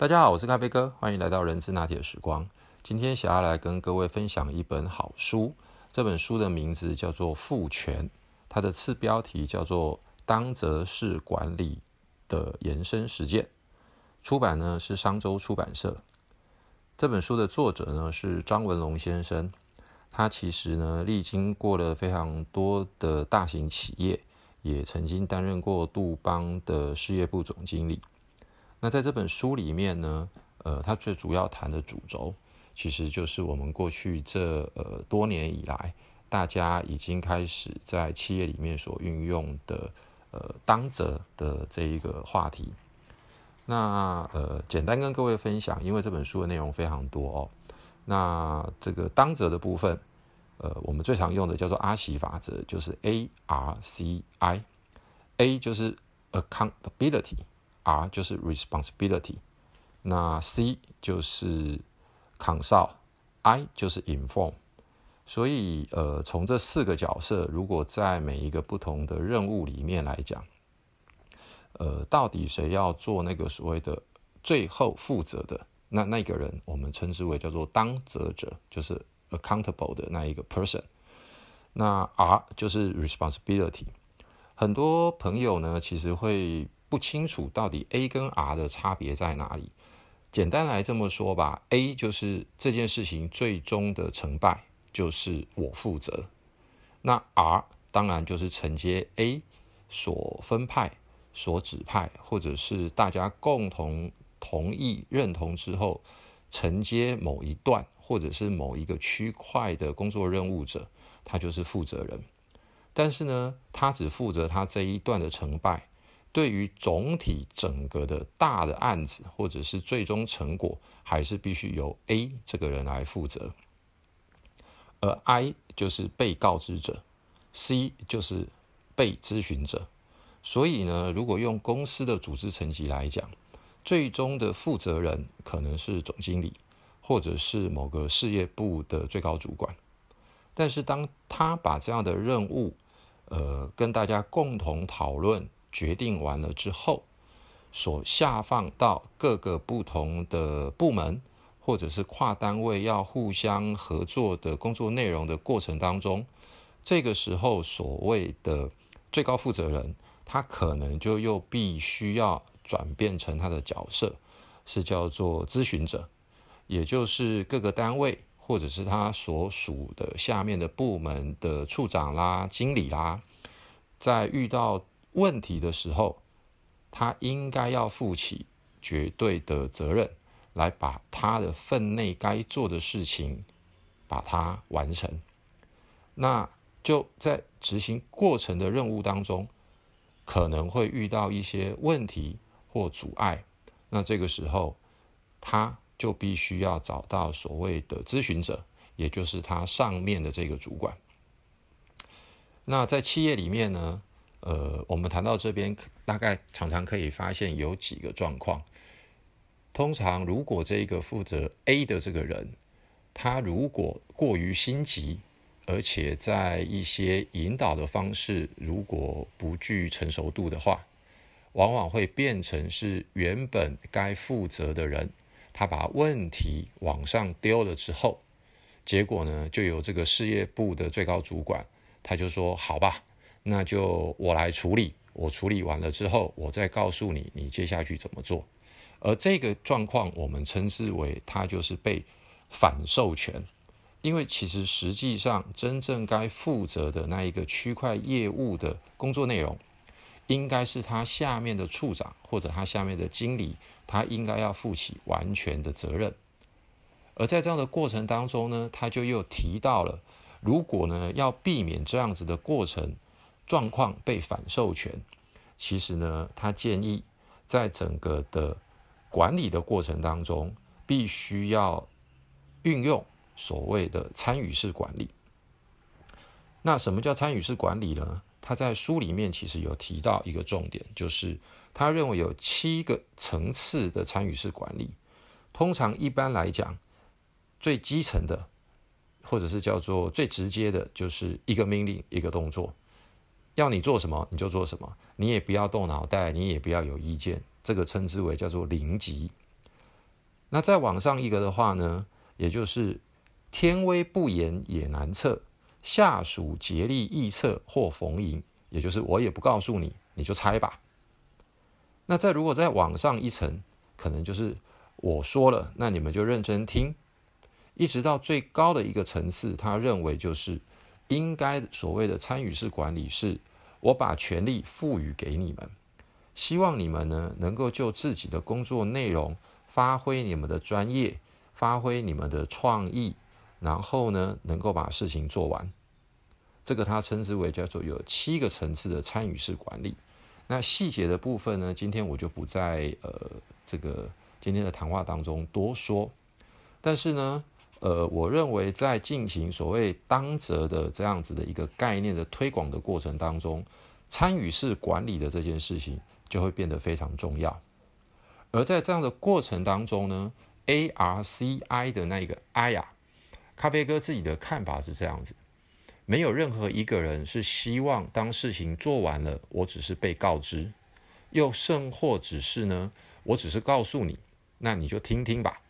大家好，我是咖啡哥，欢迎来到人之拿铁时光。今天想要来跟各位分享一本好书，这本书的名字叫做《赋权》，它的次标题叫做《当责式管理的延伸实践》，出版呢是商周出版社。这本书的作者呢是张文龙先生，他其实呢历经过了非常多的大型企业，也曾经担任过杜邦的事业部总经理。那在这本书里面呢，呃，它最主要谈的主轴，其实就是我们过去这呃多年以来，大家已经开始在企业里面所运用的呃当责的这一个话题。那呃，简单跟各位分享，因为这本书的内容非常多哦。那这个当责的部分，呃，我们最常用的叫做阿喜法则，就是 A R C I，A 就是 accountability。R 就是 responsibility，那 C 就是 consult，I 就是 inform。所以，呃，从这四个角色，如果在每一个不同的任务里面来讲，呃，到底谁要做那个所谓的最后负责的那那个人，我们称之为叫做当责者，就是 accountable 的那一个 person。那 R 就是 responsibility。很多朋友呢，其实会。不清楚到底 A 跟 R 的差别在哪里？简单来这么说吧，A 就是这件事情最终的成败就是我负责，那 R 当然就是承接 A 所分派、所指派，或者是大家共同同意认同之后承接某一段或者是某一个区块的工作任务者，他就是负责人。但是呢，他只负责他这一段的成败。对于总体整个的大的案子，或者是最终成果，还是必须由 A 这个人来负责，而 I 就是被告知者，C 就是被咨询者。所以呢，如果用公司的组织层级来讲，最终的负责人可能是总经理，或者是某个事业部的最高主管。但是当他把这样的任务，呃，跟大家共同讨论。决定完了之后，所下放到各个不同的部门或者是跨单位要互相合作的工作内容的过程当中，这个时候所谓的最高负责人，他可能就又必须要转变成他的角色，是叫做咨询者，也就是各个单位或者是他所属的下面的部门的处长啦、经理啦，在遇到问题的时候，他应该要负起绝对的责任，来把他的分内该做的事情把它完成。那就在执行过程的任务当中，可能会遇到一些问题或阻碍。那这个时候，他就必须要找到所谓的咨询者，也就是他上面的这个主管。那在企业里面呢？呃，我们谈到这边，大概常常可以发现有几个状况。通常，如果这个负责 A 的这个人，他如果过于心急，而且在一些引导的方式如果不具成熟度的话，往往会变成是原本该负责的人，他把问题往上丢了之后，结果呢，就有这个事业部的最高主管，他就说：“好吧。”那就我来处理，我处理完了之后，我再告诉你，你接下去怎么做。而这个状况，我们称之为它就是被反授权，因为其实实际上真正该负责的那一个区块业务的工作内容，应该是他下面的处长或者他下面的经理，他应该要负起完全的责任。而在这样的过程当中呢，他就又提到了，如果呢要避免这样子的过程。状况被反授权，其实呢，他建议在整个的管理的过程当中，必须要运用所谓的参与式管理。那什么叫参与式管理呢？他在书里面其实有提到一个重点，就是他认为有七个层次的参与式管理。通常一般来讲，最基层的，或者是叫做最直接的，就是一个命令一个动作。要你做什么你就做什么，你也不要动脑袋，你也不要有意见，这个称之为叫做零级。那再往上一个的话呢，也就是天威不言也难测，下属竭力臆测或逢迎，也就是我也不告诉你，你就猜吧。那再如果再往上一层，可能就是我说了，那你们就认真听，一直到最高的一个层次，他认为就是应该所谓的参与式管理，是我把权力赋予给你们，希望你们呢能够就自己的工作内容。发挥你们的专业，发挥你们的创意，然后呢，能够把事情做完。这个他称之为叫做有七个层次的参与式管理。那细节的部分呢，今天我就不在呃这个今天的谈话当中多说。但是呢，呃，我认为在进行所谓当责的这样子的一个概念的推广的过程当中，参与式管理的这件事情就会变得非常重要。而在这样的过程当中呢，A R C I 的那一个 I 呀，咖啡哥自己的看法是这样子：没有任何一个人是希望当事情做完了，我只是被告知，又甚或只是呢，我只是告诉你，那你就听听吧。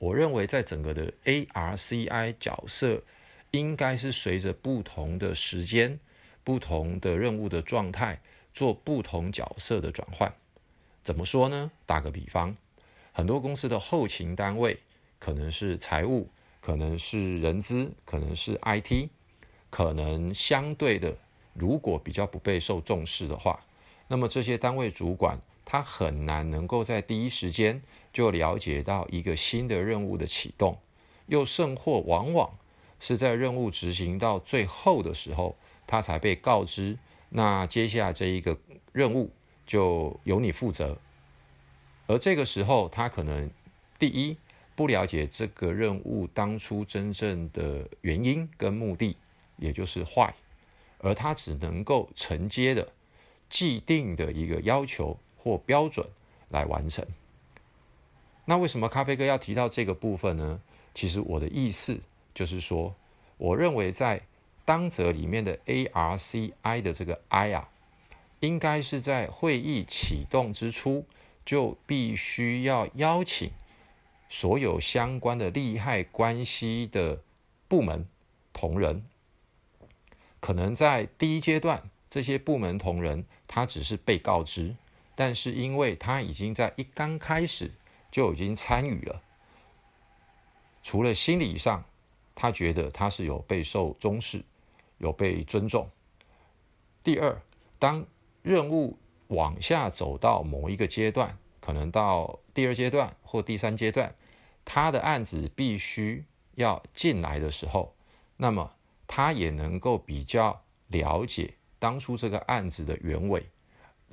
我认为在整个的 A R C I 角色，应该是随着不同的时间、不同的任务的状态，做不同角色的转换。怎么说呢？打个比方，很多公司的后勤单位可能是财务，可能是人资，可能是 IT，可能相对的，如果比较不备受重视的话，那么这些单位主管他很难能够在第一时间就了解到一个新的任务的启动，又甚或往往是在任务执行到最后的时候，他才被告知，那接下来这一个任务。就由你负责，而这个时候，他可能第一不了解这个任务当初真正的原因跟目的，也就是坏，而他只能够承接的既定的一个要求或标准来完成。那为什么咖啡哥要提到这个部分呢？其实我的意思就是说，我认为在当则里面的 A R C I 的这个 I 啊。应该是在会议启动之初，就必须要邀请所有相关的利害关系的部门同仁。可能在第一阶段，这些部门同仁他只是被告知，但是因为他已经在一刚开始就已经参与了，除了心理上，他觉得他是有备受重视，有被尊重。第二，当任务往下走到某一个阶段，可能到第二阶段或第三阶段，他的案子必须要进来的时候，那么他也能够比较了解当初这个案子的原委，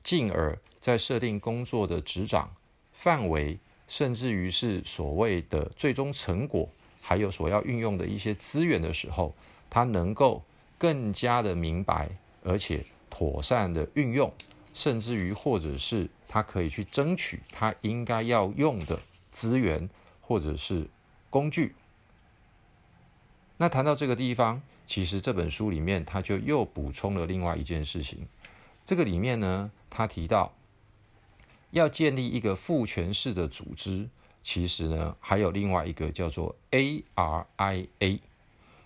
进而在设定工作的执掌范围，甚至于是所谓的最终成果，还有所要运用的一些资源的时候，他能够更加的明白，而且。妥善的运用，甚至于或者是他可以去争取他应该要用的资源或者是工具。那谈到这个地方，其实这本书里面他就又补充了另外一件事情。这个里面呢，他提到要建立一个父权式的组织，其实呢还有另外一个叫做 ARIA，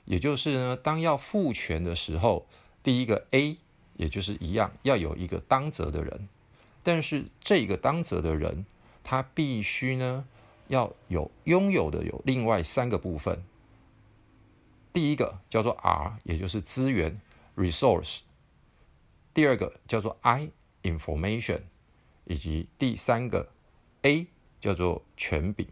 也就是呢当要父权的时候，第一个 A。也就是一样，要有一个当责的人，但是这个当责的人，他必须呢要有拥有的有另外三个部分。第一个叫做 R，也就是资源 （resource）；第二个叫做 I，information；以及第三个 A 叫做权柄。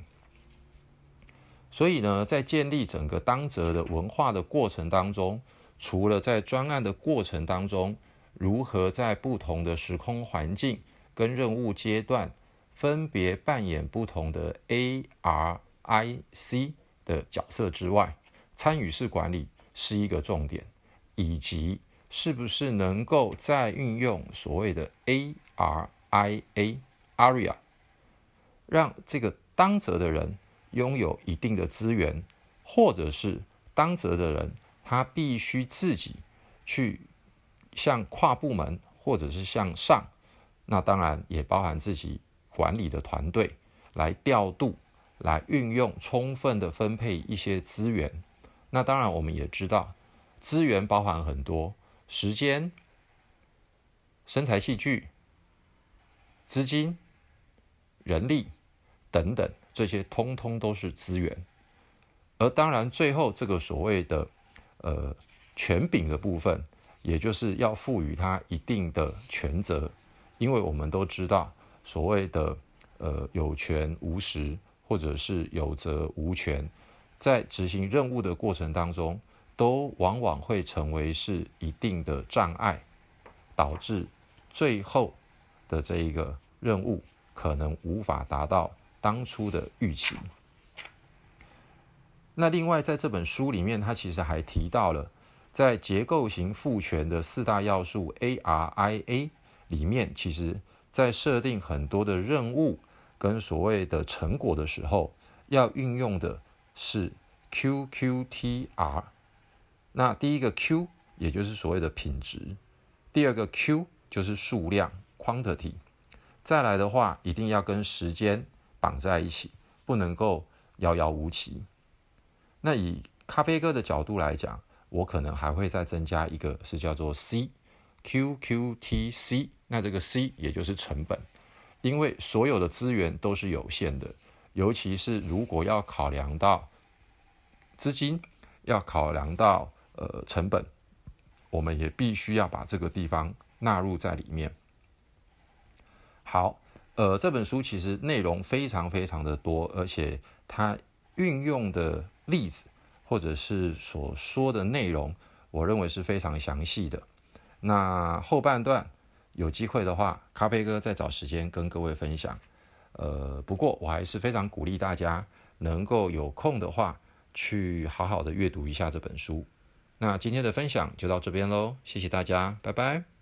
所以呢，在建立整个当责的文化的过程当中，除了在专案的过程当中，如何在不同的时空环境跟任务阶段，分别扮演不同的 A、R、I、C 的角色之外，参与式管理是一个重点，以及是不是能够再运用所谓的 A、R、I、A、Area，让这个当责的人拥有一定的资源，或者是当责的人他必须自己去。向跨部门或者是向上，那当然也包含自己管理的团队来调度来运用，充分的分配一些资源。那当然，我们也知道，资源包含很多，时间、身材器具、资金、人力等等，这些通通都是资源。而当然，最后这个所谓的呃权柄的部分，也就是要赋予他一定的权责，因为我们都知道，所谓的呃有权无实，或者是有责无权，在执行任务的过程当中，都往往会成为是一定的障碍，导致最后的这一个任务可能无法达到当初的预期。那另外，在这本书里面，他其实还提到了，在结构型赋权的四大要素 A R I A 里面，其实在设定很多的任务跟所谓的成果的时候，要运用的是 Q Q T R。那第一个 Q 也就是所谓的品质，第二个 Q 就是数量 quantity，再来的话，一定要跟时间绑在一起，不能够遥遥无期。那以咖啡哥的角度来讲，我可能还会再增加一个，是叫做 C，QQTC。那这个 C 也就是成本，因为所有的资源都是有限的，尤其是如果要考量到资金，要考量到呃成本，我们也必须要把这个地方纳入在里面。好，呃，这本书其实内容非常非常的多，而且它运用的。例子或者是所说的内容，我认为是非常详细的。那后半段有机会的话，咖啡哥再找时间跟各位分享。呃，不过我还是非常鼓励大家能够有空的话，去好好的阅读一下这本书。那今天的分享就到这边喽，谢谢大家，拜拜。